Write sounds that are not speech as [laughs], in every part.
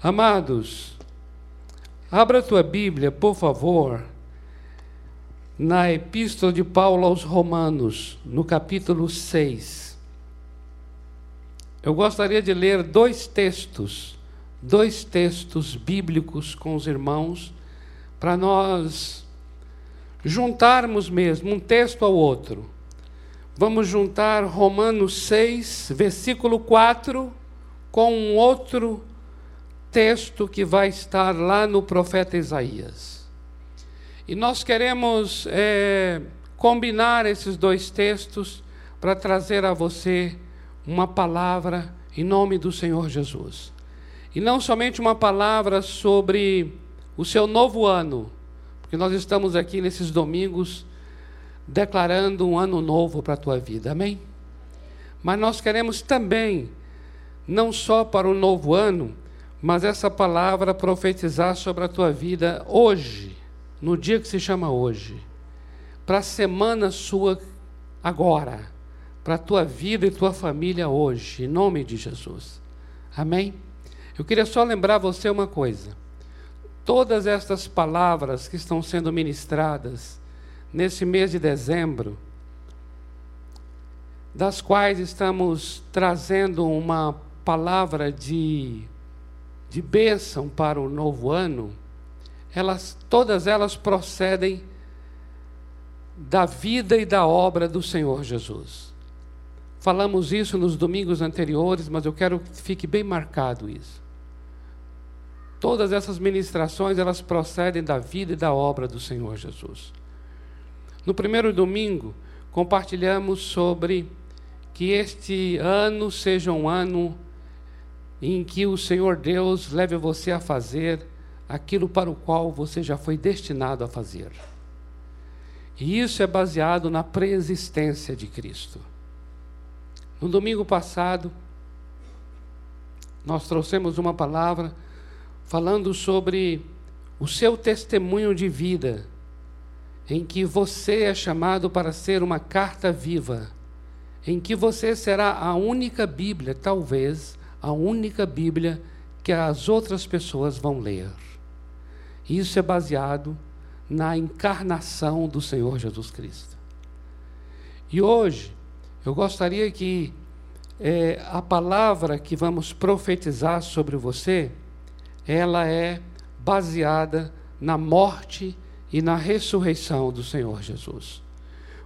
Amados, abra a tua Bíblia, por favor, na Epístola de Paulo aos Romanos, no capítulo 6. Eu gostaria de ler dois textos, dois textos bíblicos com os irmãos, para nós juntarmos mesmo um texto ao outro. Vamos juntar Romanos 6, versículo 4, com um outro texto que vai estar lá no profeta Isaías. E nós queremos é, combinar esses dois textos para trazer a você uma palavra em nome do Senhor Jesus. E não somente uma palavra sobre o seu novo ano, porque nós estamos aqui nesses domingos declarando um ano novo para a tua vida, amém? Mas nós queremos também, não só para o novo ano, mas essa palavra profetizar sobre a tua vida hoje, no dia que se chama hoje, para a semana sua agora, para a tua vida e tua família hoje, em nome de Jesus. Amém? Eu queria só lembrar você uma coisa. Todas estas palavras que estão sendo ministradas nesse mês de dezembro, das quais estamos trazendo uma palavra de de bênção para o novo ano, elas, todas elas procedem da vida e da obra do Senhor Jesus. Falamos isso nos domingos anteriores, mas eu quero que fique bem marcado isso. Todas essas ministrações, elas procedem da vida e da obra do Senhor Jesus. No primeiro domingo, compartilhamos sobre que este ano seja um ano em que o Senhor Deus leve você a fazer aquilo para o qual você já foi destinado a fazer. E isso é baseado na preexistência de Cristo. No domingo passado, nós trouxemos uma palavra falando sobre o seu testemunho de vida, em que você é chamado para ser uma carta viva, em que você será a única Bíblia, talvez, a única Bíblia que as outras pessoas vão ler. Isso é baseado na encarnação do Senhor Jesus Cristo. E hoje, eu gostaria que é, a palavra que vamos profetizar sobre você, ela é baseada na morte e na ressurreição do Senhor Jesus.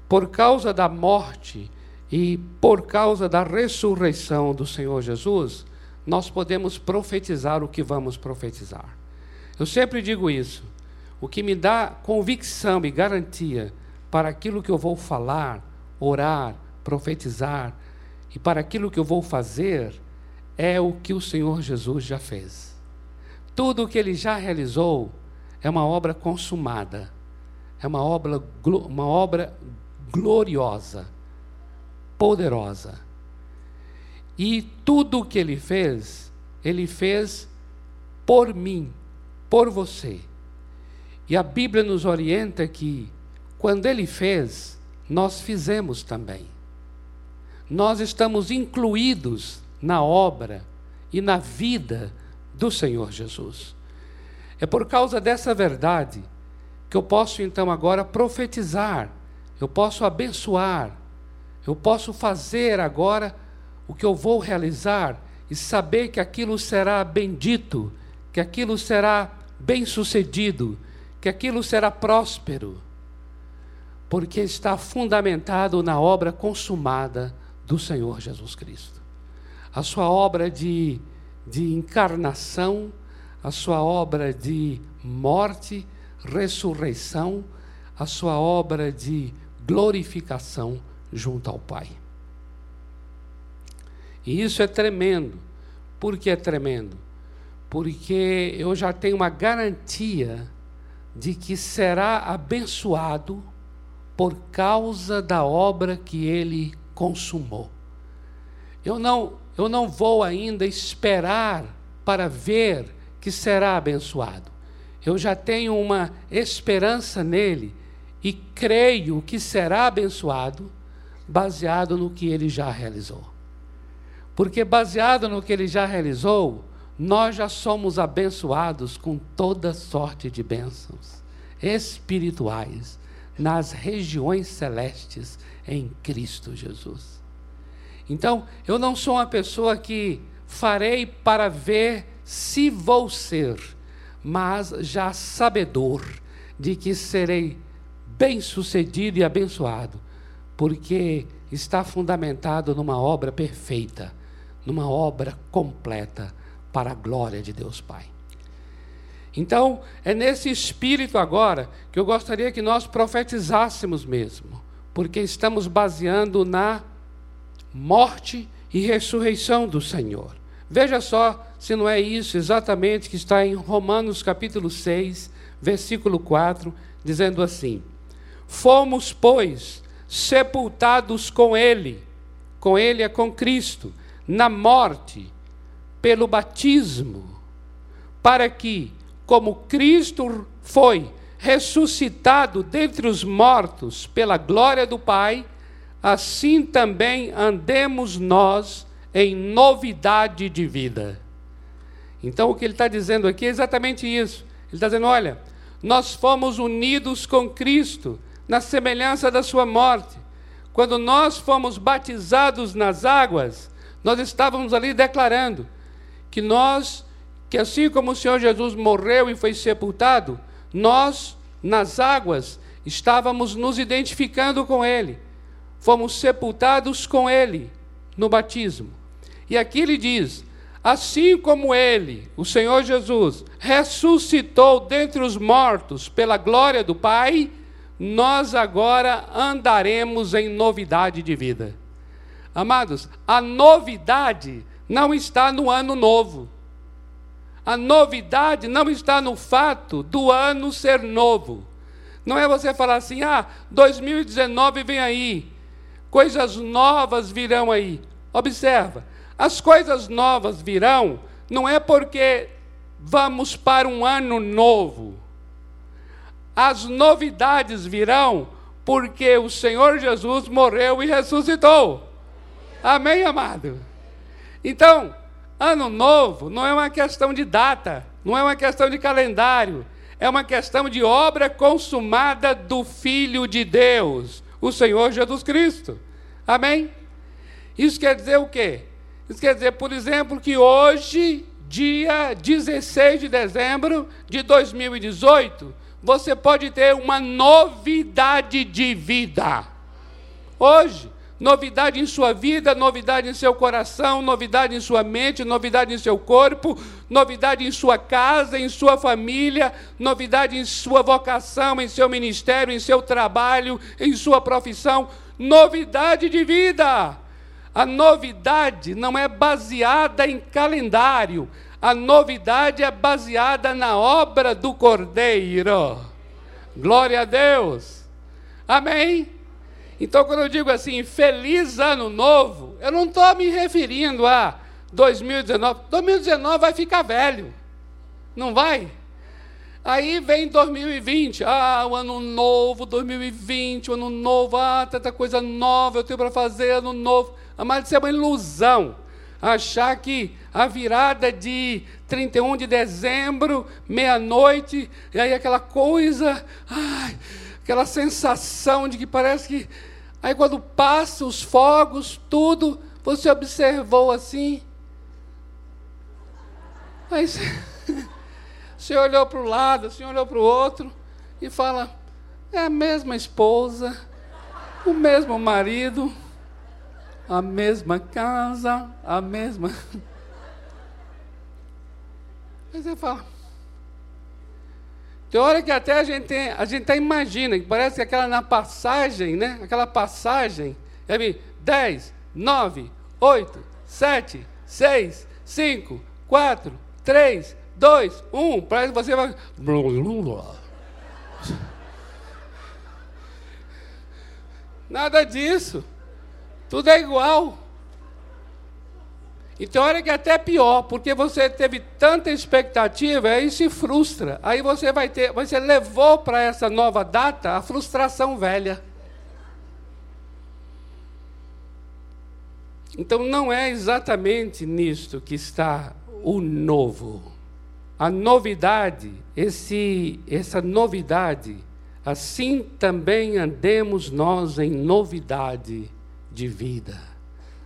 Por causa da morte e por causa da ressurreição do Senhor Jesus, nós podemos profetizar o que vamos profetizar. Eu sempre digo isso. O que me dá convicção e garantia para aquilo que eu vou falar, orar, profetizar e para aquilo que eu vou fazer é o que o Senhor Jesus já fez. Tudo o que ele já realizou é uma obra consumada, é uma obra, uma obra gloriosa poderosa. E tudo o que ele fez, ele fez por mim, por você. E a Bíblia nos orienta que, quando ele fez, nós fizemos também. Nós estamos incluídos na obra e na vida do Senhor Jesus. É por causa dessa verdade que eu posso então agora profetizar, eu posso abençoar, eu posso fazer agora o que eu vou realizar e saber que aquilo será bendito, que aquilo será bem-sucedido, que aquilo será próspero, porque está fundamentado na obra consumada do Senhor Jesus Cristo. A sua obra de, de encarnação, a sua obra de morte, ressurreição, a sua obra de glorificação junto ao Pai. E isso é tremendo. Por que é tremendo? Porque eu já tenho uma garantia de que será abençoado por causa da obra que ele consumou. Eu não, eu não vou ainda esperar para ver que será abençoado. Eu já tenho uma esperança nele e creio que será abençoado baseado no que ele já realizou. Porque baseado no que ele já realizou, nós já somos abençoados com toda sorte de bênçãos espirituais nas regiões celestes em Cristo Jesus. Então, eu não sou uma pessoa que farei para ver se vou ser, mas já sabedor de que serei bem-sucedido e abençoado, porque está fundamentado numa obra perfeita, numa obra completa para a glória de Deus Pai. Então, é nesse espírito agora que eu gostaria que nós profetizássemos mesmo, porque estamos baseando na morte e ressurreição do Senhor. Veja só se não é isso exatamente que está em Romanos capítulo 6, versículo 4, dizendo assim: Fomos, pois, sepultados com Ele, com Ele é com Cristo, na morte, pelo batismo, para que, como Cristo foi ressuscitado dentre os mortos pela glória do Pai, assim também andemos nós em novidade de vida. Então, o que ele está dizendo aqui é exatamente isso. Ele está dizendo: olha, nós fomos unidos com Cristo na semelhança da sua morte. Quando nós fomos batizados nas águas, nós estávamos ali declarando que nós, que assim como o Senhor Jesus morreu e foi sepultado, nós, nas águas, estávamos nos identificando com Ele. Fomos sepultados com Ele no batismo. E aqui ele diz: assim como Ele, o Senhor Jesus, ressuscitou dentre os mortos pela glória do Pai, nós agora andaremos em novidade de vida. Amados, a novidade não está no ano novo. A novidade não está no fato do ano ser novo. Não é você falar assim, ah, 2019 vem aí, coisas novas virão aí. Observa, as coisas novas virão não é porque vamos para um ano novo. As novidades virão porque o Senhor Jesus morreu e ressuscitou. Amém, amado? Então, ano novo não é uma questão de data, não é uma questão de calendário, é uma questão de obra consumada do Filho de Deus, o Senhor Jesus Cristo. Amém? Isso quer dizer o quê? Isso quer dizer, por exemplo, que hoje, dia 16 de dezembro de 2018, você pode ter uma novidade de vida. Hoje, novidade em sua vida, novidade em seu coração, novidade em sua mente, novidade em seu corpo, novidade em sua casa, em sua família, novidade em sua vocação, em seu ministério, em seu trabalho, em sua profissão, novidade de vida. A novidade não é baseada em calendário, a novidade é baseada na obra do Cordeiro. Glória a Deus. Amém? Então, quando eu digo assim, feliz ano novo, eu não estou me referindo a 2019. 2019 vai ficar velho. Não vai? Aí vem 2020, ah, o ano novo, 2020, o ano novo, ah, tanta coisa nova eu tenho para fazer, ano novo. Mas isso é uma ilusão. Achar que a virada de 31 de dezembro, meia-noite, e aí aquela coisa, ai, aquela sensação de que parece que. Aí quando passa os fogos, tudo, você observou assim. Aí você, [laughs] olhou para o lado, você olhou para o outro e fala: é a mesma esposa, o mesmo marido a mesma casa, a mesma. Aí você fala. Tem hora que até a gente, tem, a gente até imagina, que parece que aquela na passagem, né? Aquela passagem, é 10, 9, 8, 7, 6, 5, 4, 3, 2, 1. Parece que você vai. Nada disso. Tudo é igual. Então, olha que é até pior, porque você teve tanta expectativa, aí se frustra. Aí você vai ter, você levou para essa nova data a frustração velha. Então, não é exatamente nisto que está o novo. A novidade, esse, essa novidade, assim também andemos nós em novidade de vida.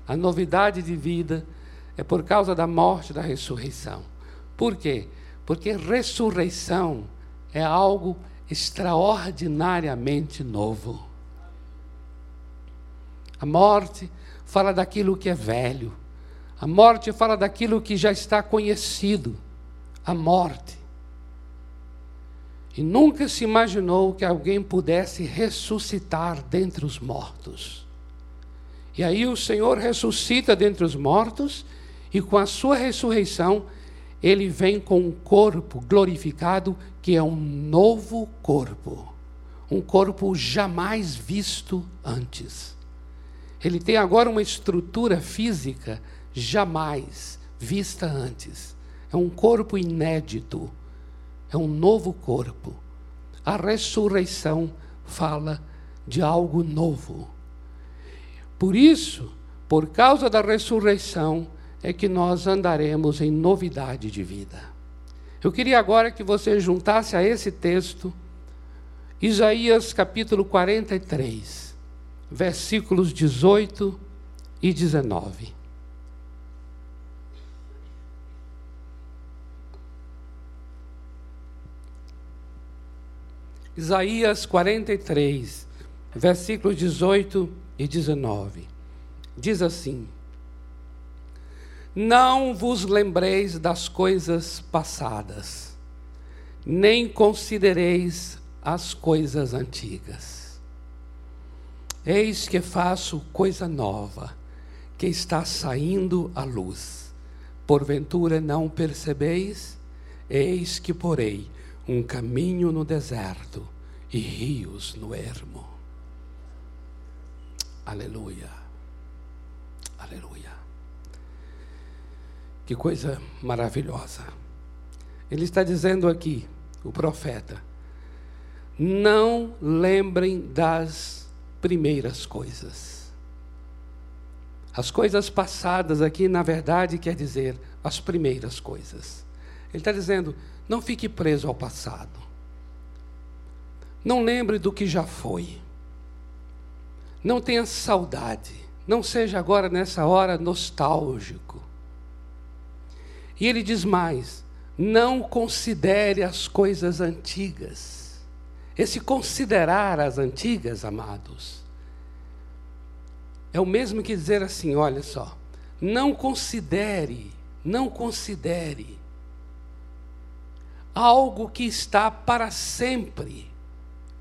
A novidade de vida é por causa da morte da ressurreição. Por quê? Porque ressurreição é algo extraordinariamente novo. A morte fala daquilo que é velho. A morte fala daquilo que já está conhecido. A morte. E nunca se imaginou que alguém pudesse ressuscitar dentre os mortos. E aí o Senhor ressuscita dentre os mortos, e com a sua ressurreição, ele vem com um corpo glorificado, que é um novo corpo. Um corpo jamais visto antes. Ele tem agora uma estrutura física jamais vista antes. É um corpo inédito, é um novo corpo. A ressurreição fala de algo novo. Por isso, por causa da ressurreição, é que nós andaremos em novidade de vida. Eu queria agora que você juntasse a esse texto Isaías capítulo 43 versículos 18 e 19. Isaías 43, versículos 18 e 19. Diz assim: Não vos lembreis das coisas passadas, nem considereis as coisas antigas. Eis que faço coisa nova, que está saindo à luz. Porventura não percebeis? Eis que porei um caminho no deserto e rios no ermo. Aleluia. Aleluia. Que coisa maravilhosa. Ele está dizendo aqui, o profeta: não lembrem das primeiras coisas. As coisas passadas aqui, na verdade, quer dizer as primeiras coisas. Ele está dizendo: não fique preso ao passado. Não lembre do que já foi. Não tenha saudade. Não seja agora, nessa hora, nostálgico. E ele diz mais: não considere as coisas antigas. Esse considerar as antigas, amados, é o mesmo que dizer assim: olha só, não considere, não considere algo que está para sempre.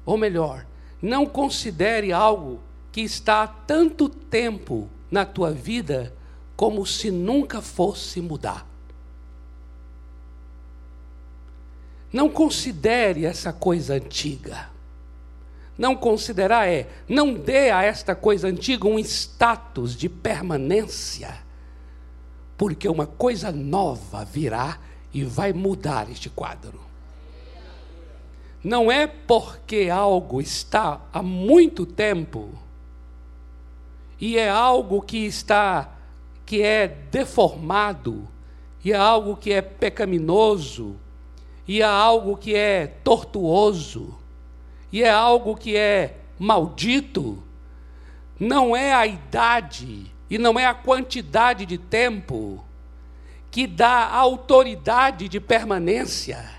Ou melhor, não considere algo que está há tanto tempo na tua vida como se nunca fosse mudar. Não considere essa coisa antiga. Não considerar é, não dê a esta coisa antiga um status de permanência, porque uma coisa nova virá e vai mudar este quadro. Não é porque algo está há muito tempo e é algo que está que é deformado e é algo que é pecaminoso e é algo que é tortuoso, e é algo que é maldito, não é a idade e não é a quantidade de tempo que dá autoridade de permanência.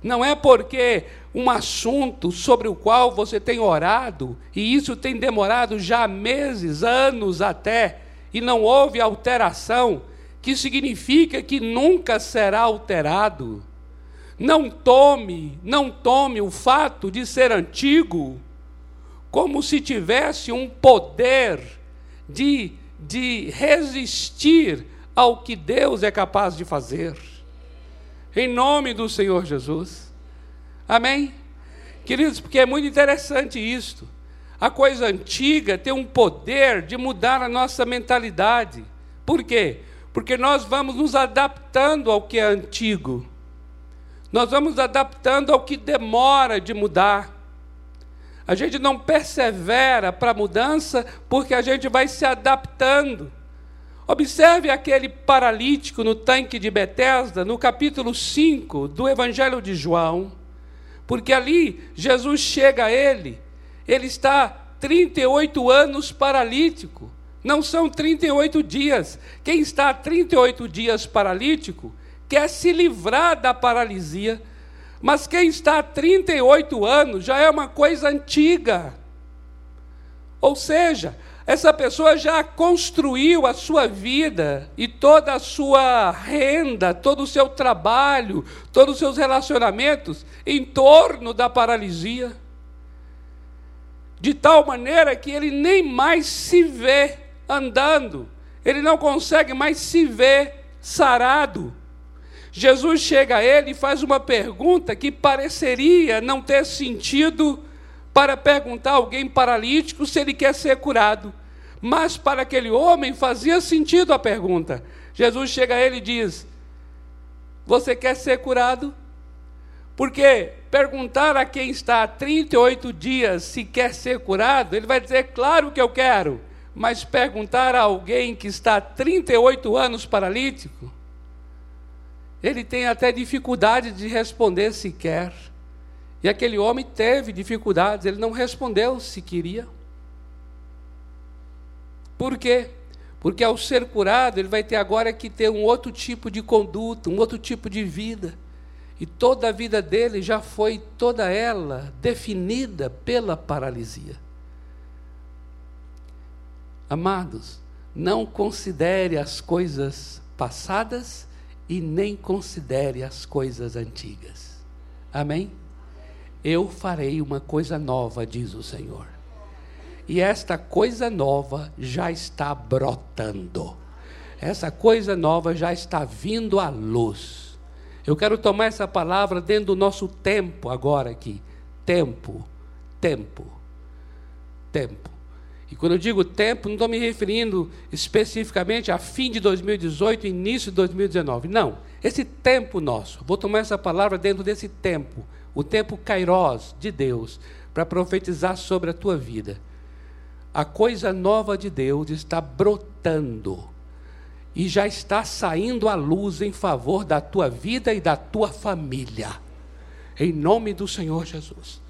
Não é porque um assunto sobre o qual você tem orado, e isso tem demorado já meses, anos até, e não houve alteração, que significa que nunca será alterado. Não tome, não tome o fato de ser antigo como se tivesse um poder de, de resistir ao que Deus é capaz de fazer. Em nome do Senhor Jesus. Amém? Queridos, porque é muito interessante isto. A coisa antiga tem um poder de mudar a nossa mentalidade. Por quê? Porque nós vamos nos adaptando ao que é antigo, nós vamos adaptando ao que demora de mudar. A gente não persevera para a mudança porque a gente vai se adaptando. Observe aquele paralítico no tanque de Betesda, no capítulo 5 do Evangelho de João, porque ali Jesus chega a ele, ele está 38 anos paralítico, não são 38 dias. Quem está 38 dias paralítico quer se livrar da paralisia, mas quem está há 38 anos já é uma coisa antiga. Ou seja, essa pessoa já construiu a sua vida e toda a sua renda, todo o seu trabalho, todos os seus relacionamentos em torno da paralisia. De tal maneira que ele nem mais se vê andando, ele não consegue mais se ver sarado. Jesus chega a ele e faz uma pergunta que pareceria não ter sentido para perguntar a alguém paralítico se ele quer ser curado. Mas para aquele homem fazia sentido a pergunta. Jesus chega a ele e diz: Você quer ser curado? Porque perguntar a quem está há 38 dias se quer ser curado, ele vai dizer: Claro que eu quero. Mas perguntar a alguém que está há 38 anos paralítico, ele tem até dificuldade de responder se quer. E aquele homem teve dificuldades, ele não respondeu se queria. Por quê? Porque ao ser curado, ele vai ter agora que ter um outro tipo de conduta, um outro tipo de vida. E toda a vida dele já foi toda ela definida pela paralisia. Amados, não considere as coisas passadas e nem considere as coisas antigas. Amém? Eu farei uma coisa nova, diz o Senhor. E esta coisa nova já está brotando. Essa coisa nova já está vindo à luz. Eu quero tomar essa palavra dentro do nosso tempo agora aqui. Tempo, tempo, tempo. E quando eu digo tempo, não estou me referindo especificamente a fim de 2018, início de 2019. Não. Esse tempo nosso, vou tomar essa palavra dentro desse tempo, o tempo kairós de Deus, para profetizar sobre a tua vida. A coisa nova de Deus está brotando e já está saindo à luz em favor da tua vida e da tua família. Em nome do Senhor Jesus.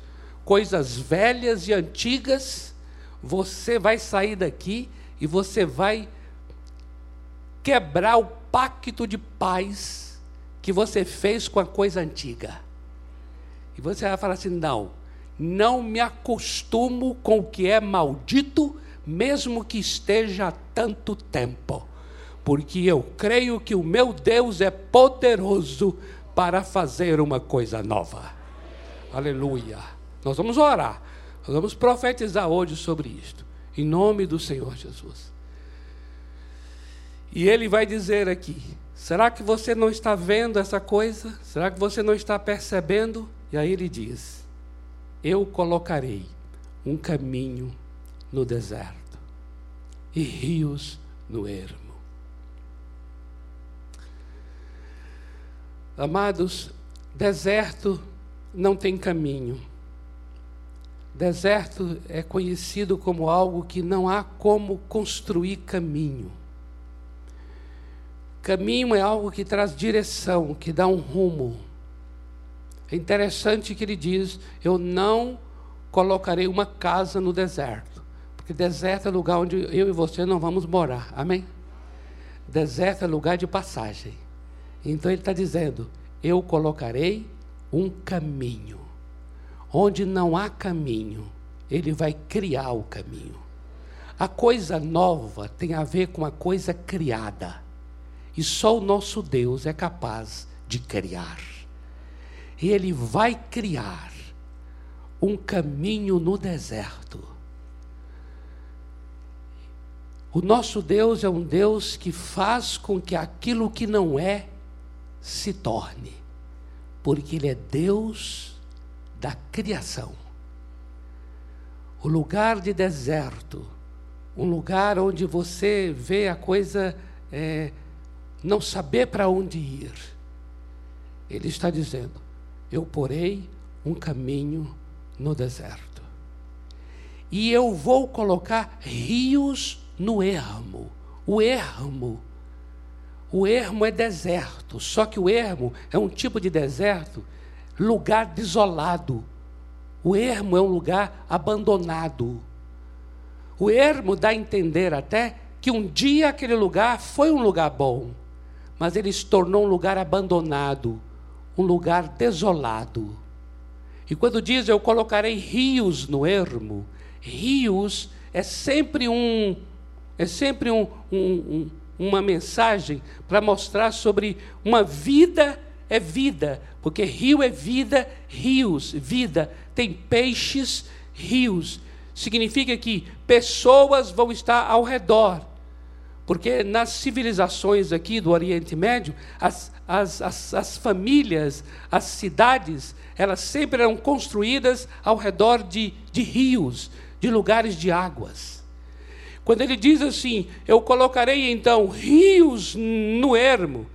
Coisas velhas e antigas você vai sair daqui e você vai quebrar o pacto de paz que você fez com a coisa antiga. E você vai falar assim: não, não me acostumo com o que é maldito, mesmo que esteja há tanto tempo, porque eu creio que o meu Deus é poderoso para fazer uma coisa nova. Aleluia. Nós vamos orar. Vamos profetizar hoje sobre isto, em nome do Senhor Jesus. E ele vai dizer aqui: será que você não está vendo essa coisa? Será que você não está percebendo? E aí ele diz: Eu colocarei um caminho no deserto e rios no ermo. Amados, deserto não tem caminho. Deserto é conhecido como algo que não há como construir caminho. Caminho é algo que traz direção, que dá um rumo. É interessante que ele diz: Eu não colocarei uma casa no deserto, porque deserto é lugar onde eu e você não vamos morar. Amém? Deserto é lugar de passagem. Então ele está dizendo: Eu colocarei um caminho. Onde não há caminho, ele vai criar o caminho. A coisa nova tem a ver com a coisa criada. E só o nosso Deus é capaz de criar. E ele vai criar um caminho no deserto. O nosso Deus é um Deus que faz com que aquilo que não é se torne, porque Ele é Deus da criação. O lugar de deserto, um lugar onde você vê a coisa é, não saber para onde ir. Ele está dizendo: Eu porei um caminho no deserto. E eu vou colocar rios no ermo. o ermo. O ermo é deserto, só que o ermo é um tipo de deserto, lugar desolado. O ermo é um lugar abandonado. O ermo dá a entender até que um dia aquele lugar foi um lugar bom, mas ele se tornou um lugar abandonado, um lugar desolado. E quando diz eu colocarei rios no ermo, rios é sempre um é sempre um, um, um, uma mensagem para mostrar sobre uma vida é vida, porque rio é vida, rios, vida, tem peixes, rios. Significa que pessoas vão estar ao redor. Porque nas civilizações aqui do Oriente Médio, as, as, as, as famílias, as cidades, elas sempre eram construídas ao redor de, de rios, de lugares de águas. Quando ele diz assim, eu colocarei então rios no ermo,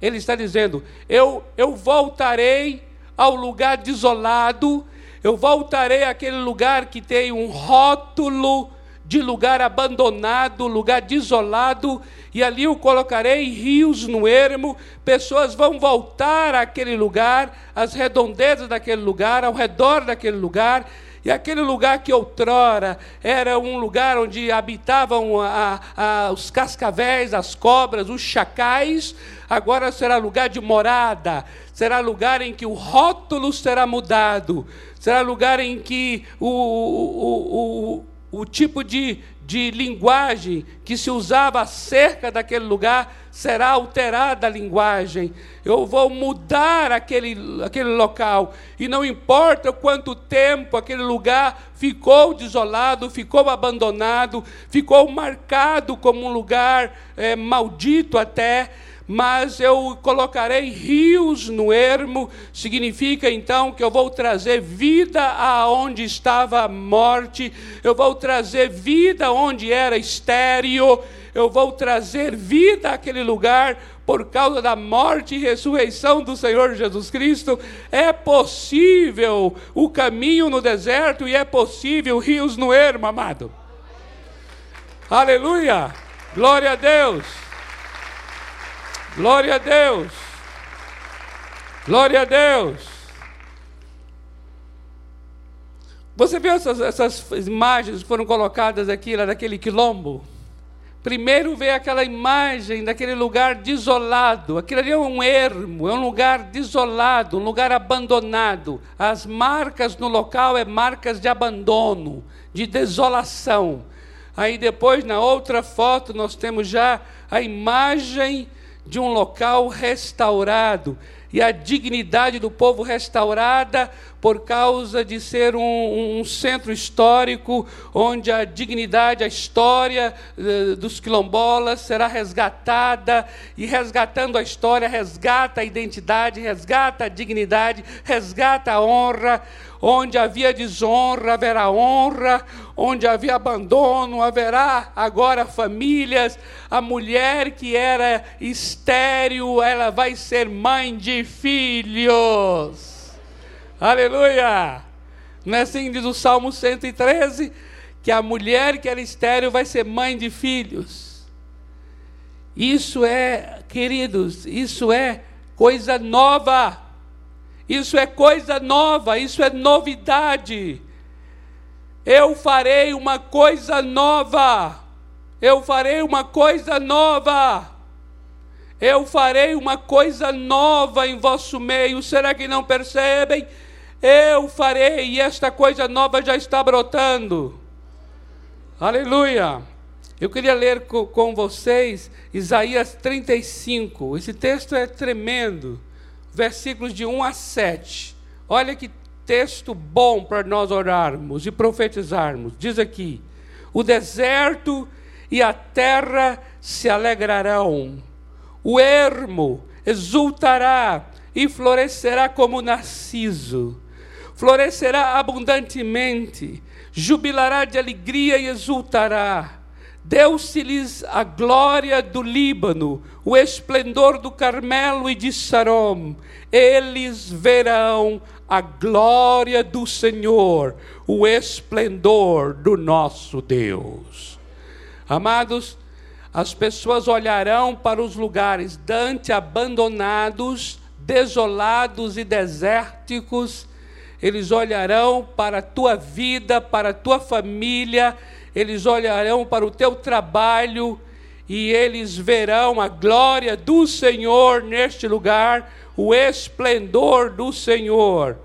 ele está dizendo, eu, eu voltarei ao lugar desolado, eu voltarei àquele lugar que tem um rótulo de lugar abandonado, lugar desolado, e ali eu colocarei rios no ermo, pessoas vão voltar àquele lugar, às redondezas daquele lugar, ao redor daquele lugar, e aquele lugar que outrora era um lugar onde habitavam a, a, os cascavéis, as cobras, os chacais, agora será lugar de morada, será lugar em que o rótulo será mudado, será lugar em que o, o, o, o tipo de, de linguagem que se usava acerca daquele lugar será alterada a linguagem. Eu vou mudar aquele, aquele local. E não importa quanto tempo aquele lugar ficou desolado, ficou abandonado, ficou marcado como um lugar é, maldito até mas eu colocarei rios no ermo, significa então que eu vou trazer vida aonde estava a morte, eu vou trazer vida onde era estéreo, eu vou trazer vida àquele lugar por causa da morte e ressurreição do Senhor Jesus Cristo. É possível o caminho no deserto e é possível rios no ermo, amado. Aleluia! Glória a Deus! Glória a Deus. Glória a Deus. Você viu essas, essas imagens que foram colocadas aqui, lá daquele quilombo? Primeiro vê aquela imagem daquele lugar desolado. Aquilo ali é um ermo, é um lugar desolado, um lugar abandonado. As marcas no local é marcas de abandono, de desolação. Aí depois, na outra foto, nós temos já a imagem de um local restaurado e a dignidade do povo restaurada por causa de ser um, um, centro histórico onde a dignidade, a história uh, dos quilombolas será resgatada e resgatando a história resgata a identidade, resgata a dignidade, resgata a honra. Onde havia desonra, haverá honra. Onde havia abandono, haverá agora famílias. A mulher que era estéril, ela vai ser mãe de filhos. Aleluia! Não é assim diz o Salmo 113? Que a mulher que era estéril vai ser mãe de filhos. Isso é, queridos, isso é coisa nova. Isso é coisa nova, isso é novidade. Eu farei uma coisa nova. Eu farei uma coisa nova. Eu farei uma coisa nova em vosso meio. Será que não percebem? Eu farei, e esta coisa nova já está brotando. Aleluia. Eu queria ler com vocês Isaías 35. Esse texto é tremendo versículos de 1 a 7. Olha que texto bom para nós orarmos e profetizarmos. Diz aqui: O deserto e a terra se alegrarão, o ermo exultará e florescerá como narciso, florescerá abundantemente, jubilará de alegria e exultará Deu-se-lhes a glória do Líbano, o esplendor do Carmelo e de Sarom. Eles verão a glória do Senhor, o esplendor do nosso Deus. Amados, As pessoas olharão para os lugares dante abandonados, desolados e desérticos. Eles olharão para a tua vida, para a tua família, eles olharão para o teu trabalho e eles verão a glória do Senhor neste lugar, o esplendor do Senhor.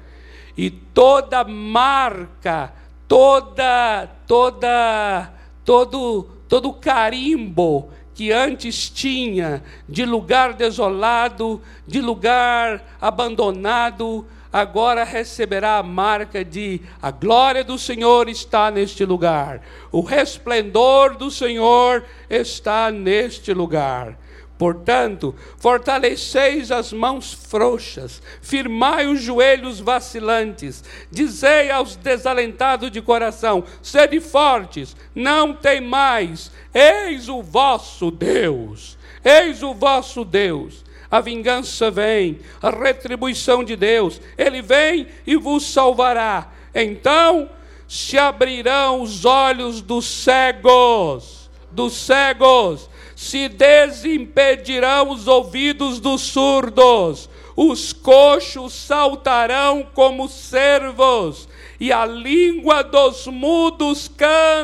E toda marca, toda toda todo todo carimbo que antes tinha de lugar desolado, de lugar abandonado, agora receberá a marca de a glória do Senhor está neste lugar, o resplendor do Senhor está neste lugar. Portanto, fortaleceis as mãos frouxas, firmai os joelhos vacilantes, dizei aos desalentados de coração: sede fortes, não temais, eis o vosso Deus, eis o vosso Deus. A vingança vem, a retribuição de Deus, ele vem e vos salvará. Então se abrirão os olhos dos cegos, dos cegos se desimpedirão os ouvidos dos surdos, os coxos saltarão como servos, e a língua dos mudos cantará.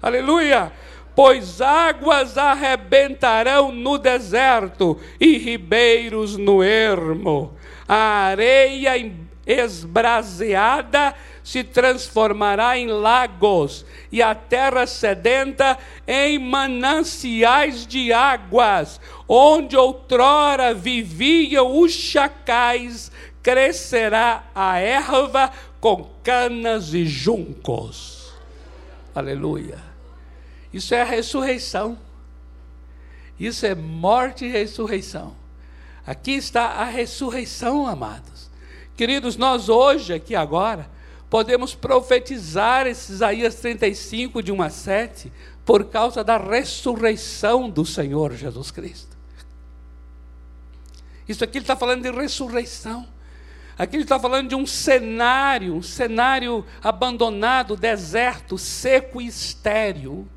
Aleluia! Pois águas arrebentarão no deserto e ribeiros no ermo. A areia esbraseada se transformará em lagos, e a terra sedenta em mananciais de águas, onde outrora viviam os chacais, crescerá a erva com canas e juncos. Aleluia. Isso é a ressurreição. Isso é morte e ressurreição. Aqui está a ressurreição, amados. Queridos, nós hoje, aqui agora, podemos profetizar esse Isaías 35, de 1 a 7, por causa da ressurreição do Senhor Jesus Cristo. Isso aqui ele está falando de ressurreição. Aqui ele está falando de um cenário, um cenário abandonado, deserto, seco e estéril,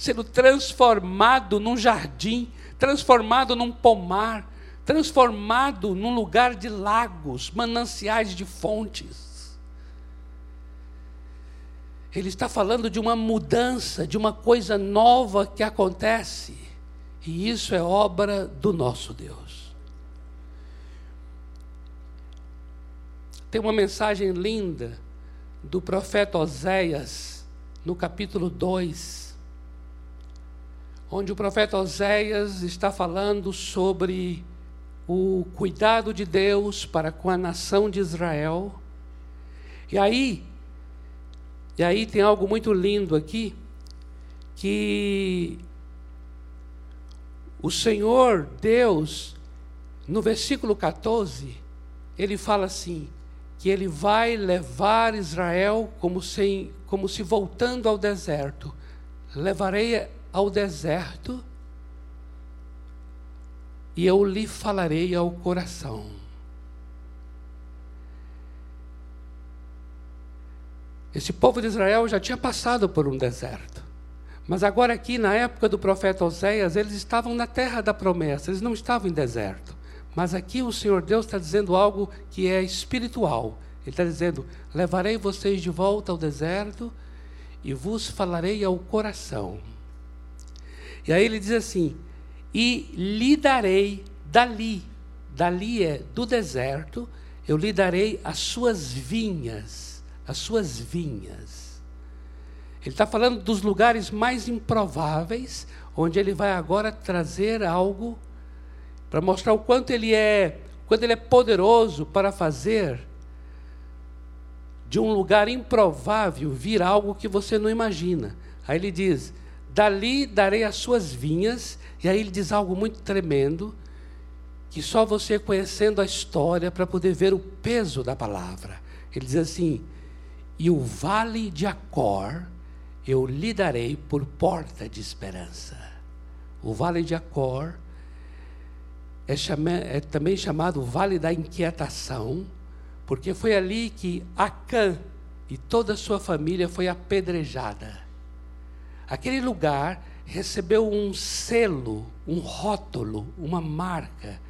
sendo transformado num jardim, transformado num pomar, transformado num lugar de lagos, mananciais de fontes. Ele está falando de uma mudança, de uma coisa nova que acontece, e isso é obra do nosso Deus. Tem uma mensagem linda do profeta Oséias, no capítulo 2, onde o profeta Oséias está falando sobre o cuidado de Deus para com a nação de Israel. E aí, e aí tem algo muito lindo aqui, que o Senhor Deus, no versículo 14, ele fala assim: que ele vai levar Israel como se, como se voltando ao deserto. Levarei ao deserto e eu lhe falarei ao coração. Esse povo de Israel já tinha passado por um deserto. Mas agora, aqui, na época do profeta Oséias, eles estavam na terra da promessa, eles não estavam em deserto. Mas aqui o Senhor Deus está dizendo algo que é espiritual. Ele está dizendo: levarei vocês de volta ao deserto e vos falarei ao coração. E aí ele diz assim: e lhe darei dali, dali é do deserto, eu lhe darei as suas vinhas, as suas vinhas. Ele está falando dos lugares mais improváveis, onde ele vai agora trazer algo para mostrar o quanto ele é, quanto ele é poderoso para fazer de um lugar improvável vir algo que você não imagina. Aí ele diz: Dali darei as suas vinhas, e aí ele diz algo muito tremendo, que só você conhecendo a história para poder ver o peso da palavra. Ele diz assim: E o vale de Acor eu lhe darei por porta de esperança. O vale de Acor é, chama, é também chamado Vale da Inquietação, porque foi ali que Acã e toda a sua família foi apedrejada. Aquele lugar recebeu um selo, um rótulo, uma marca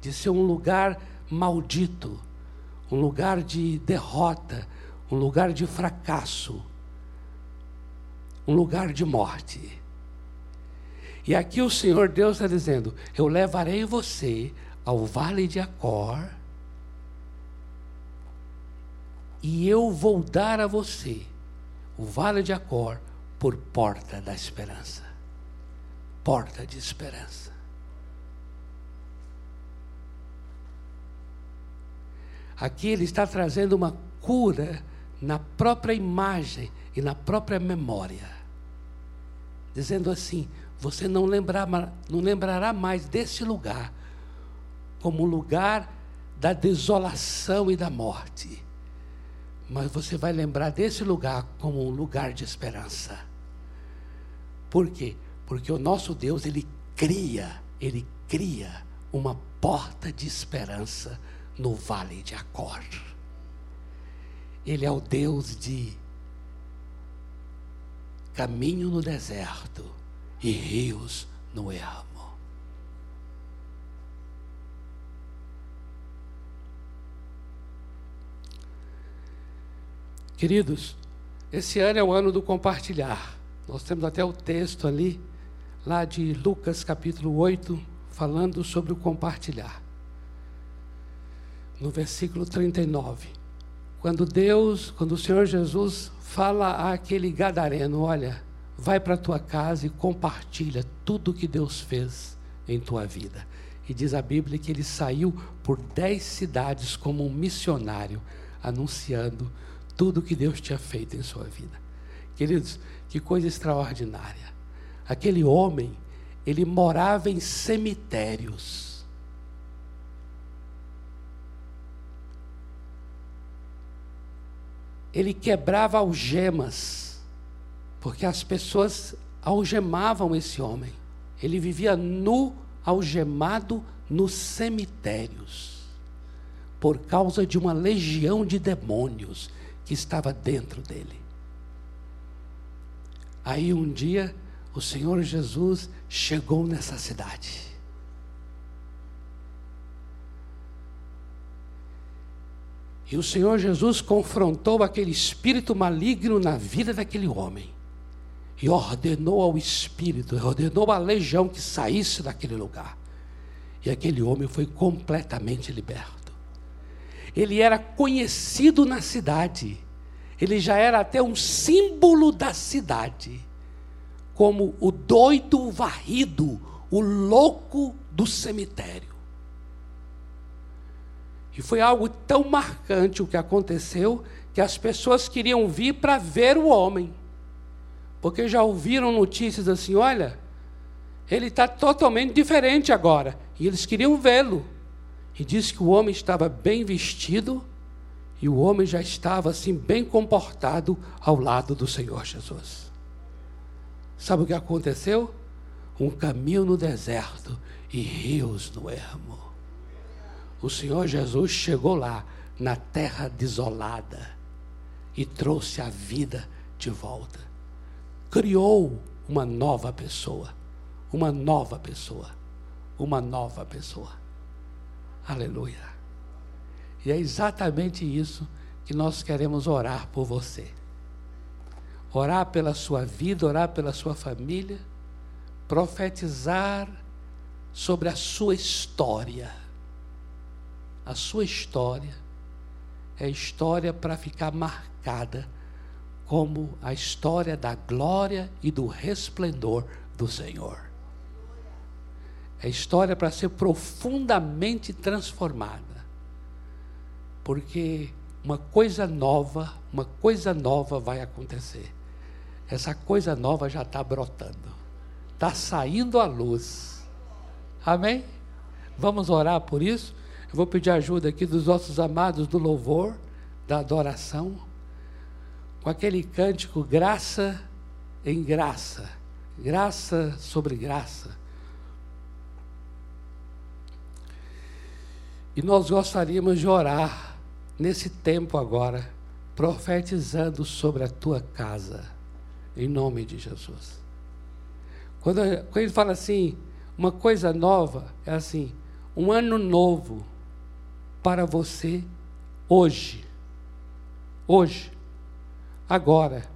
de ser um lugar maldito, um lugar de derrota, um lugar de fracasso, um lugar de morte. E aqui o Senhor Deus está dizendo: Eu levarei você ao vale de Acor, e eu vou dar a você o vale de Acor por porta da esperança porta de esperança. Aqui ele está trazendo uma cura na própria imagem e na própria memória. Dizendo assim: você não, lembrar, não lembrará mais desse lugar como um lugar da desolação e da morte, mas você vai lembrar desse lugar como um lugar de esperança. Por quê? Porque o nosso Deus, ele cria, ele cria uma porta de esperança no vale de Acor. Ele é o Deus de caminho no deserto e rios no ermo. Queridos, esse ano é o ano do compartilhar. Nós temos até o texto ali lá de Lucas capítulo 8, falando sobre o compartilhar. No versículo 39. Quando Deus, quando o Senhor Jesus fala àquele gadareno, olha, vai para a tua casa e compartilha tudo que Deus fez em tua vida. E diz a Bíblia que ele saiu por dez cidades como um missionário, anunciando tudo que Deus tinha feito em sua vida. Queridos, que coisa extraordinária. Aquele homem, ele morava em cemitérios. Ele quebrava algemas, porque as pessoas algemavam esse homem. Ele vivia nu, algemado nos cemitérios, por causa de uma legião de demônios que estava dentro dele. Aí um dia o Senhor Jesus chegou nessa cidade. E o Senhor Jesus confrontou aquele espírito maligno na vida daquele homem. E ordenou ao espírito, ordenou à legião que saísse daquele lugar. E aquele homem foi completamente liberto. Ele era conhecido na cidade. Ele já era até um símbolo da cidade como o doido varrido, o louco do cemitério. E foi algo tão marcante o que aconteceu que as pessoas queriam vir para ver o homem. Porque já ouviram notícias assim: olha, ele está totalmente diferente agora. E eles queriam vê-lo. E disse que o homem estava bem vestido e o homem já estava assim, bem comportado ao lado do Senhor Jesus. Sabe o que aconteceu? Um caminho no deserto e rios no ermo. O Senhor Jesus chegou lá, na terra desolada, e trouxe a vida de volta. Criou uma nova pessoa. Uma nova pessoa. Uma nova pessoa. Aleluia. E é exatamente isso que nós queremos orar por você orar pela sua vida, orar pela sua família, profetizar sobre a sua história. A sua história é história para ficar marcada como a história da glória e do resplendor do Senhor. É história para ser profundamente transformada. Porque uma coisa nova, uma coisa nova vai acontecer. Essa coisa nova já está brotando, está saindo à luz. Amém? Vamos orar por isso? Eu vou pedir ajuda aqui dos nossos amados do louvor, da adoração, com aquele cântico graça em graça, graça sobre graça. E nós gostaríamos de orar nesse tempo agora, profetizando sobre a tua casa em nome de Jesus. Quando, quando ele fala assim, uma coisa nova, é assim, um ano novo para você hoje. Hoje. Agora.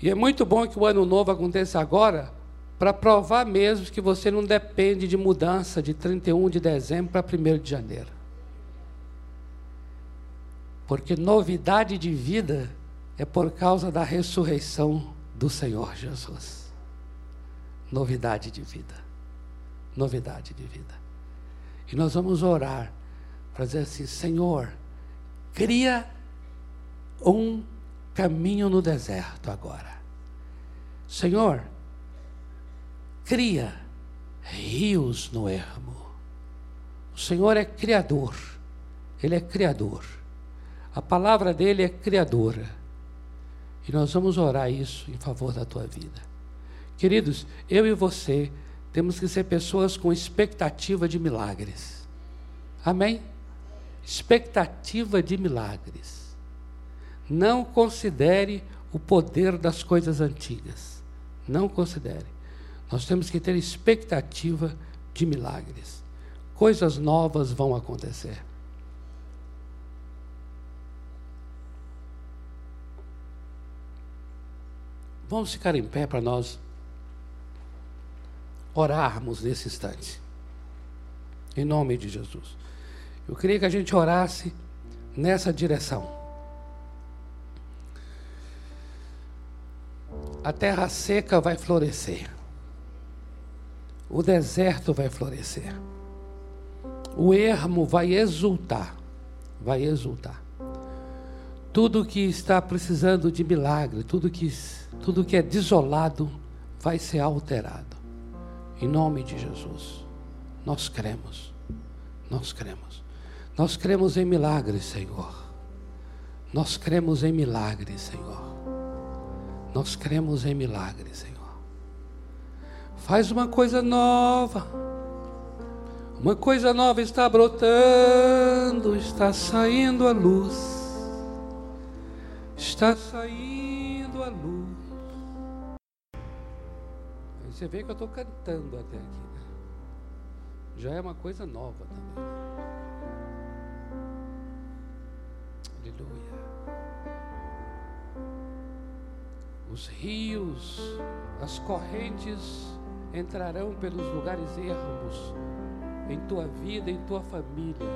E é muito bom que o ano novo aconteça agora, para provar mesmo que você não depende de mudança de 31 de dezembro para 1 de janeiro. Porque novidade de vida é por causa da ressurreição do Senhor Jesus. Novidade de vida. Novidade de vida. E nós vamos orar para dizer assim: Senhor, cria um caminho no deserto agora. Senhor, cria rios no ermo. O Senhor é criador. Ele é criador. A palavra dele é criadora. E nós vamos orar isso em favor da tua vida. Queridos, eu e você temos que ser pessoas com expectativa de milagres. Amém? Expectativa de milagres. Não considere o poder das coisas antigas. Não considere. Nós temos que ter expectativa de milagres. Coisas novas vão acontecer. Vamos ficar em pé para nós orarmos nesse instante. Em nome de Jesus. Eu queria que a gente orasse nessa direção. A terra seca vai florescer. O deserto vai florescer. O ermo vai exultar. Vai exultar. Tudo que está precisando de milagre, tudo que, tudo que é desolado, vai ser alterado. Em nome de Jesus. Nós cremos. Nós cremos. Nós cremos em milagres, Senhor. Nós cremos em milagres, Senhor. Nós cremos em milagres, Senhor. Faz uma coisa nova. Uma coisa nova está brotando, está saindo a luz está saindo a luz. Aí você vê que eu estou cantando até aqui. Né? Já é uma coisa nova também. Aleluia. Os rios, as correntes entrarão pelos lugares ermos em tua vida, em tua família,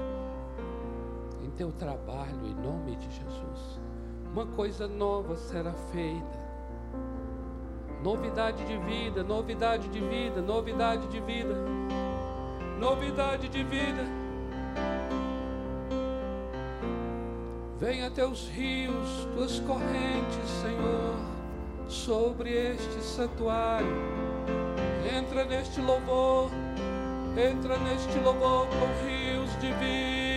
em teu trabalho, em nome de Jesus uma coisa nova será feita. Novidade de vida, novidade de vida, novidade de vida, novidade de vida. Venha teus rios, tuas correntes, Senhor, sobre este santuário. Entra neste louvor, entra neste louvor com rios de vida.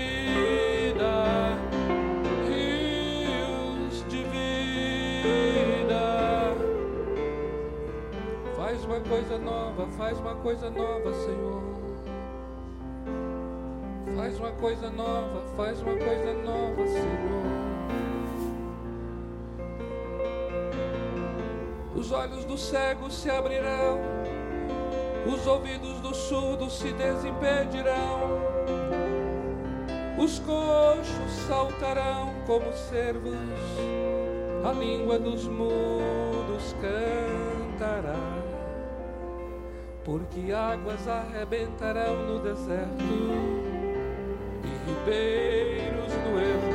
uma coisa nova, faz uma coisa nova, Senhor. Faz uma coisa nova, faz uma coisa nova, Senhor. Os olhos do cego se abrirão, os ouvidos do surdo se desimpedirão, os coxos saltarão como servos, a língua dos mudos cantará. Porque águas arrebentarão no deserto. E ribeiros no erro,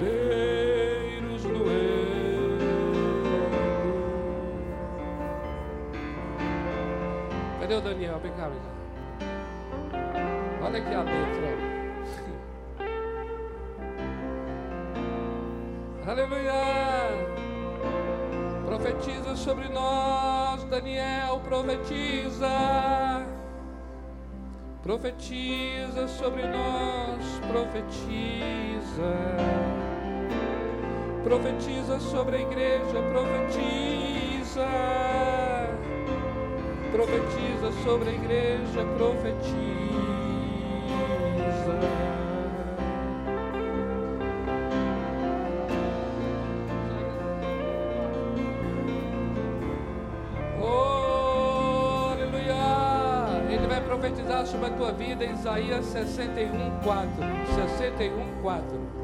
ribeiros Cadê o Daniel? Vem cá, vem cá. Olha aqui a letra. [laughs] Aleluia! Profetiza sobre nós, Daniel, profetiza. Profetiza sobre nós, profetiza. Profetiza sobre a igreja, profetiza profetiza sobre a igreja, profetiza. Oh! Ele vai profetizar sobre a tua vida, Isaías 61, 4. 61, 4.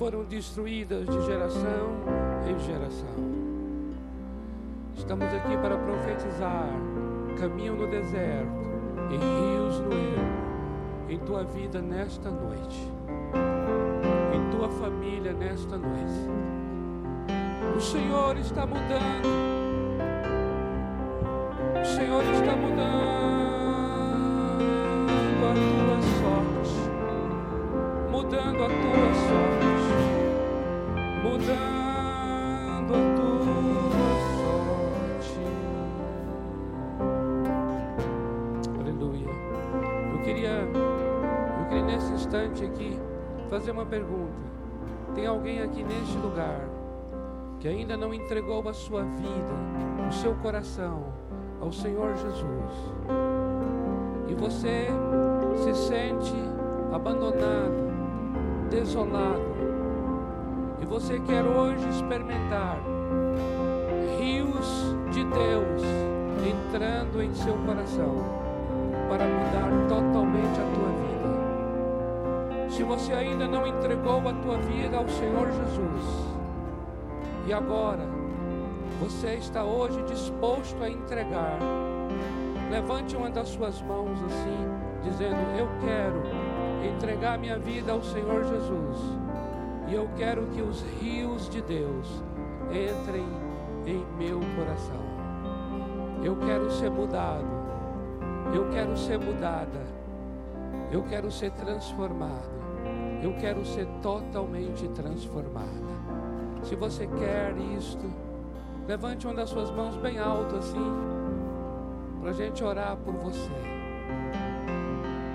Foram destruídas de geração em geração. Estamos aqui para profetizar. Caminho no deserto e rios no ermo. Em tua vida nesta noite, em tua família nesta noite. O Senhor está mudando, o Senhor está mudando instante aqui fazer uma pergunta. Tem alguém aqui neste lugar que ainda não entregou a sua vida, o seu coração ao Senhor Jesus? E você se sente abandonado, desolado, e você quer hoje experimentar rios de Deus entrando em seu coração para mudar totalmente a tua vida. Se você ainda não entregou a tua vida ao Senhor Jesus, e agora você está hoje disposto a entregar, levante uma das suas mãos assim, dizendo: Eu quero entregar minha vida ao Senhor Jesus, e eu quero que os rios de Deus entrem em meu coração. Eu quero ser mudado, eu quero ser mudada, eu quero ser transformado, eu quero ser totalmente transformada. Se você quer isto, levante uma das suas mãos bem alto assim, para a gente orar por você.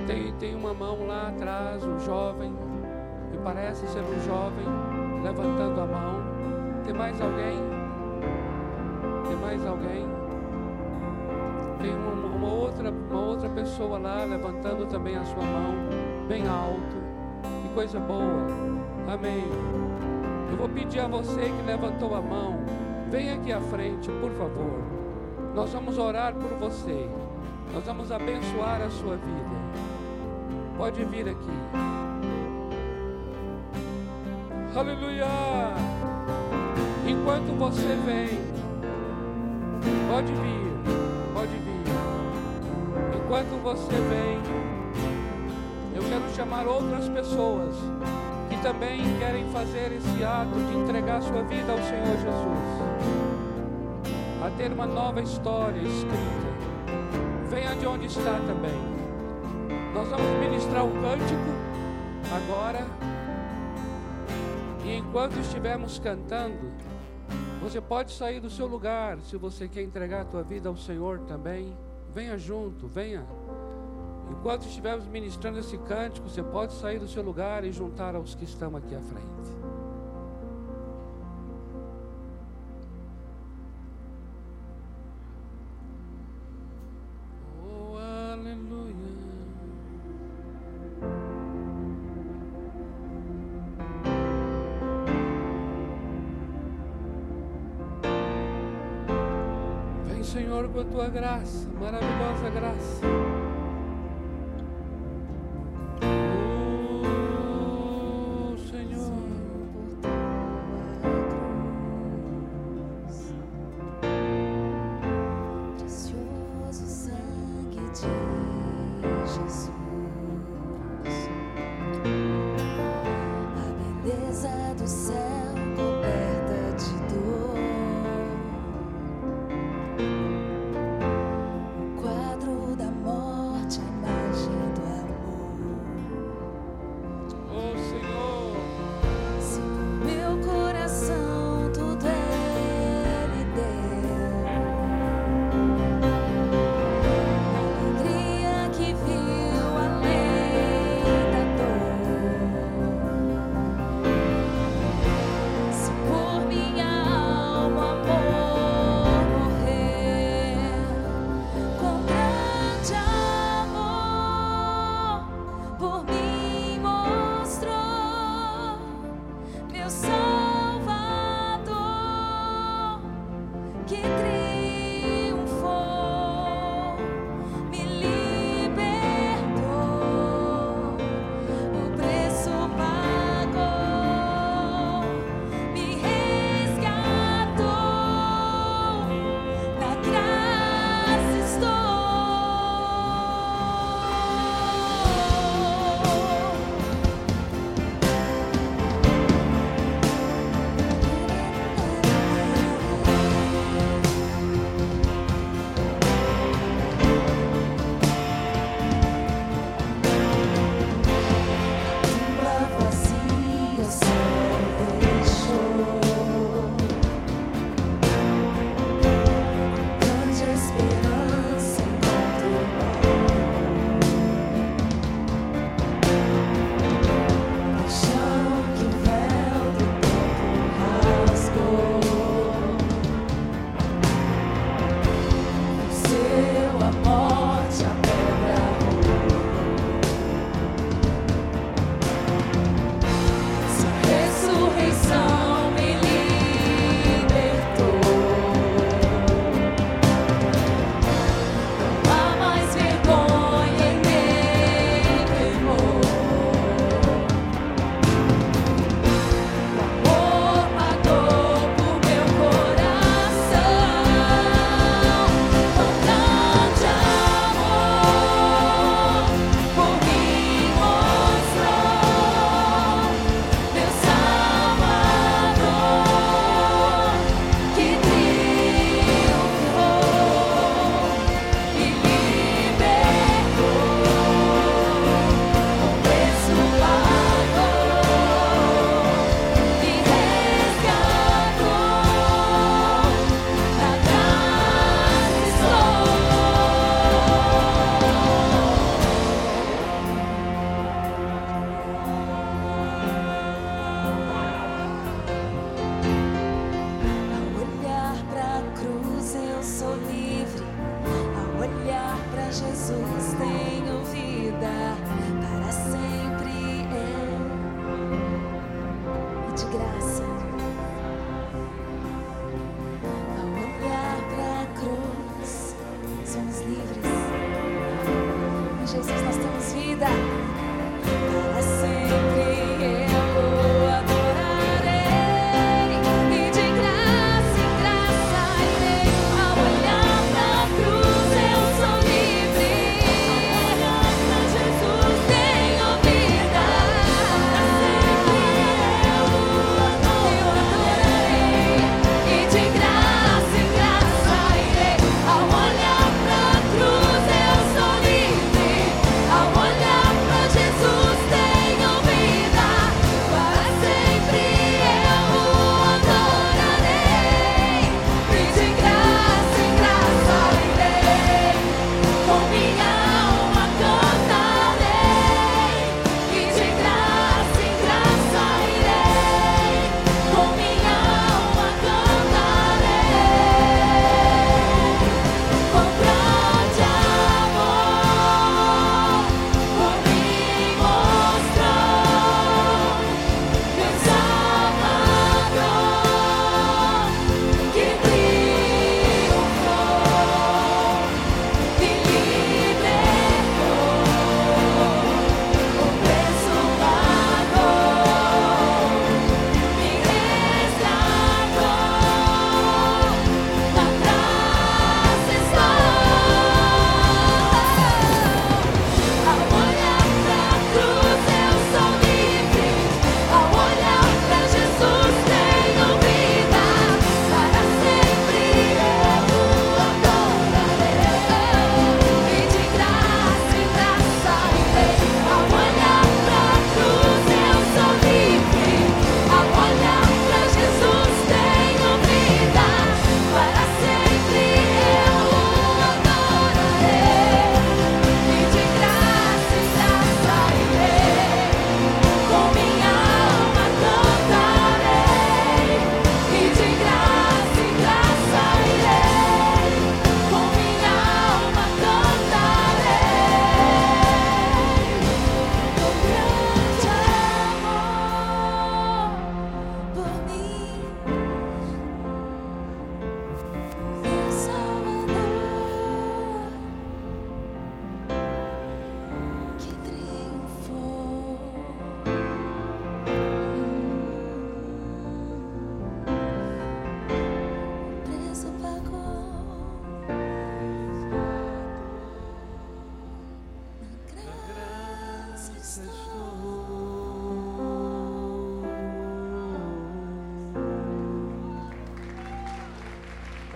Tem, tem uma mão lá atrás, um jovem, que parece ser um jovem, levantando a mão. Tem mais alguém? Tem mais alguém? Tem uma, uma outra, uma outra pessoa lá levantando também a sua mão, bem alto. Coisa boa. Amém. Eu vou pedir a você que levantou a mão, venha aqui à frente, por favor. Nós vamos orar por você. Nós vamos abençoar a sua vida. Pode vir aqui. Aleluia! Enquanto você vem, pode vir, pode vir. Enquanto você vem, eu quero chamar outras pessoas que também querem fazer esse ato de entregar sua vida ao Senhor Jesus, a ter uma nova história escrita. Venha de onde está também. Nós vamos ministrar o cântico agora. E enquanto estivermos cantando, você pode sair do seu lugar se você quer entregar a tua vida ao Senhor também. Venha junto, venha. Enquanto estivermos ministrando esse cântico, você pode sair do seu lugar e juntar aos que estão aqui à frente. Oh, Senhor, com a tua graça, maravilhosa graça. Colombia.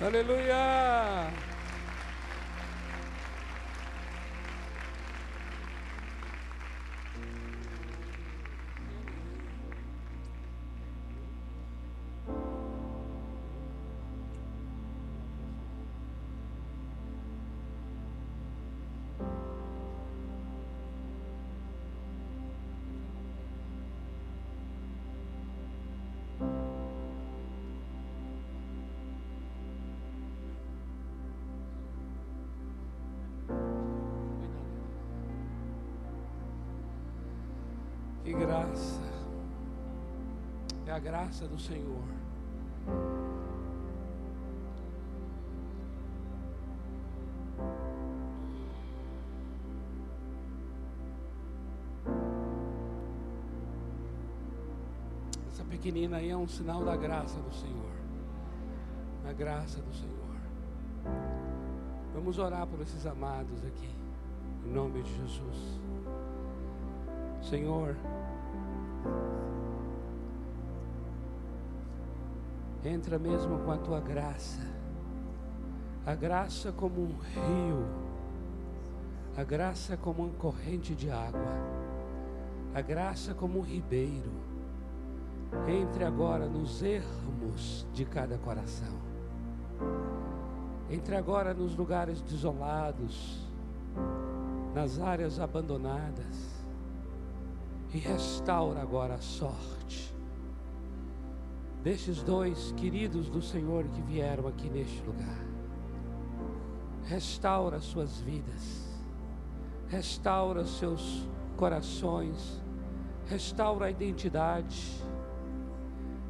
Aleluia! Graça. É a graça do Senhor. Essa pequenina aí é um sinal da graça do Senhor. A graça do Senhor. Vamos orar por esses amados aqui. Em nome de Jesus. Senhor, entra mesmo com a tua graça, a graça como um rio, a graça como uma corrente de água, a graça como um ribeiro. Entre agora nos ermos de cada coração, entre agora nos lugares desolados, nas áreas abandonadas e restaura agora a sorte destes dois queridos do Senhor que vieram aqui neste lugar. Restaura suas vidas, restaura seus corações, restaura a identidade,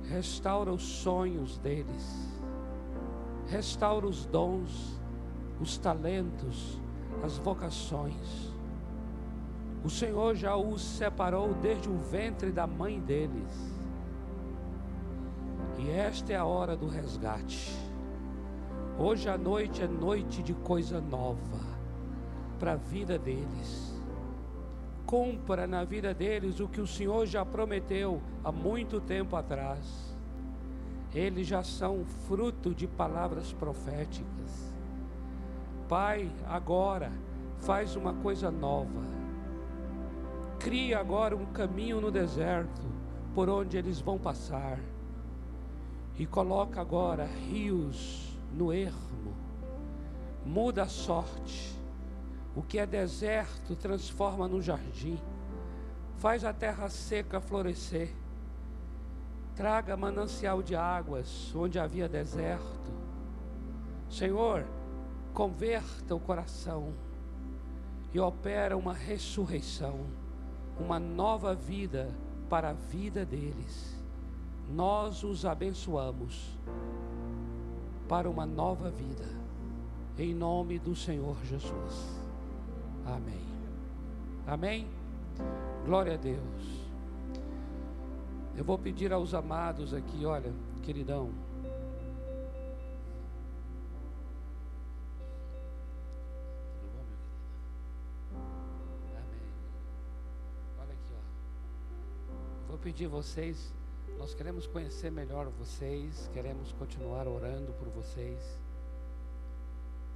restaura os sonhos deles, restaura os dons, os talentos, as vocações. O Senhor já os separou desde o ventre da mãe deles. E esta é a hora do resgate. Hoje à noite é noite de coisa nova para a vida deles. Compra na vida deles o que o Senhor já prometeu há muito tempo atrás. Eles já são fruto de palavras proféticas. Pai, agora faz uma coisa nova. Cria agora um caminho no deserto por onde eles vão passar. E coloca agora rios no ermo. Muda a sorte. O que é deserto transforma no jardim. Faz a terra seca florescer. Traga manancial de águas onde havia deserto. Senhor, converta o coração e opera uma ressurreição, uma nova vida para a vida deles. Nós os abençoamos para uma nova vida, em nome do Senhor Jesus. Amém. Amém. Glória a Deus. Eu vou pedir aos amados aqui, olha, queridão. Pedir vocês, nós queremos conhecer melhor vocês, queremos continuar orando por vocês.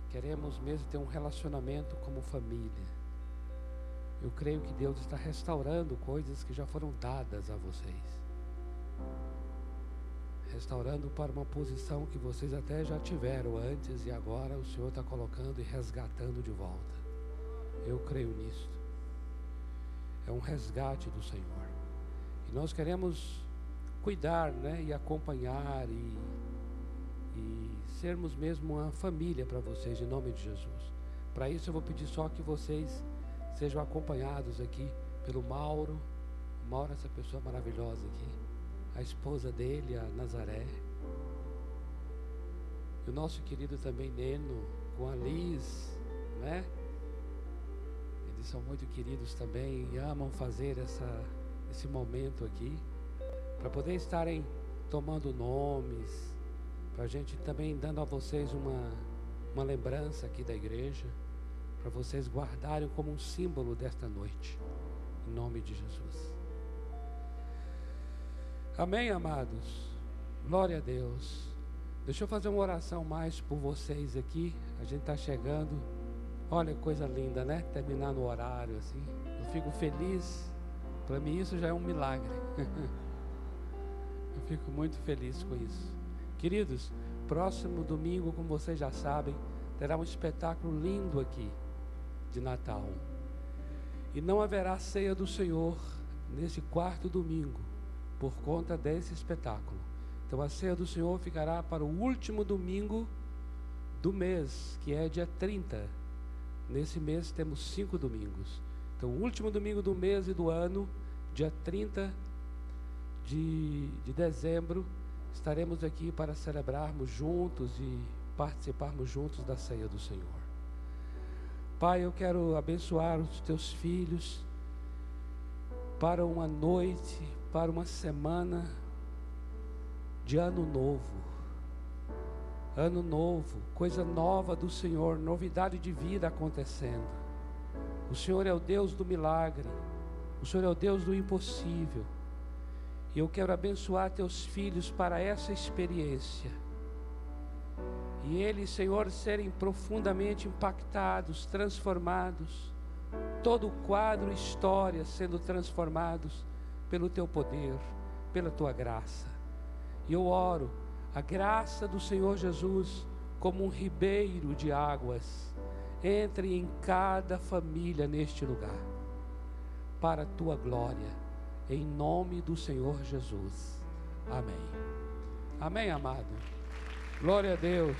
Queremos mesmo ter um relacionamento como família. Eu creio que Deus está restaurando coisas que já foram dadas a vocês. Restaurando para uma posição que vocês até já tiveram antes e agora o Senhor está colocando e resgatando de volta. Eu creio nisso. É um resgate do Senhor. Nós queremos cuidar né, e acompanhar e, e sermos mesmo uma família para vocês, em nome de Jesus. Para isso eu vou pedir só que vocês sejam acompanhados aqui pelo Mauro. Mauro é essa pessoa maravilhosa aqui. A esposa dele, a Nazaré. E o nosso querido também Neno, com a Liz, né? Eles são muito queridos também e amam fazer essa, esse momento aqui. Para poder estarem tomando nomes, para a gente também dando a vocês uma, uma lembrança aqui da igreja, para vocês guardarem como um símbolo desta noite, em nome de Jesus. Amém, amados? Glória a Deus. Deixa eu fazer uma oração mais por vocês aqui. A gente está chegando. Olha que coisa linda, né? Terminar no horário assim. Eu fico feliz. Para mim isso já é um milagre. [laughs] eu fico muito feliz com isso. Queridos, próximo domingo, como vocês já sabem, terá um espetáculo lindo aqui de Natal. E não haverá ceia do Senhor nesse quarto domingo por conta desse espetáculo. Então a ceia do Senhor ficará para o último domingo do mês, que é dia 30. Nesse mês temos cinco domingos. Então, o último domingo do mês e do ano, dia 30 de, de dezembro, estaremos aqui para celebrarmos juntos e participarmos juntos da ceia do Senhor. Pai, eu quero abençoar os teus filhos para uma noite, para uma semana de ano novo. Ano novo, coisa nova do Senhor, novidade de vida acontecendo. O Senhor é o Deus do milagre, o Senhor é o Deus do impossível. E eu quero abençoar teus filhos para essa experiência. E eles, Senhor, serem profundamente impactados, transformados, todo o quadro, história sendo transformados pelo teu poder, pela tua graça. E eu oro a graça do Senhor Jesus como um ribeiro de águas entre em cada família neste lugar, para a tua glória, em nome do Senhor Jesus. Amém. Amém, amado. Glória a Deus.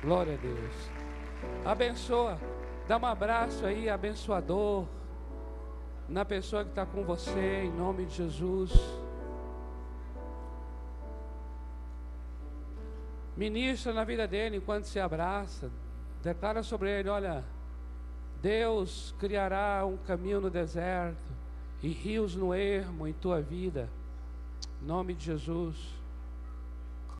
Glória a Deus. Abençoa. Dá um abraço aí, abençoador, na pessoa que está com você, em nome de Jesus. Ministra na vida dele enquanto se abraça. Declara sobre ele: olha, Deus criará um caminho no deserto e rios no ermo em tua vida. Em nome de Jesus.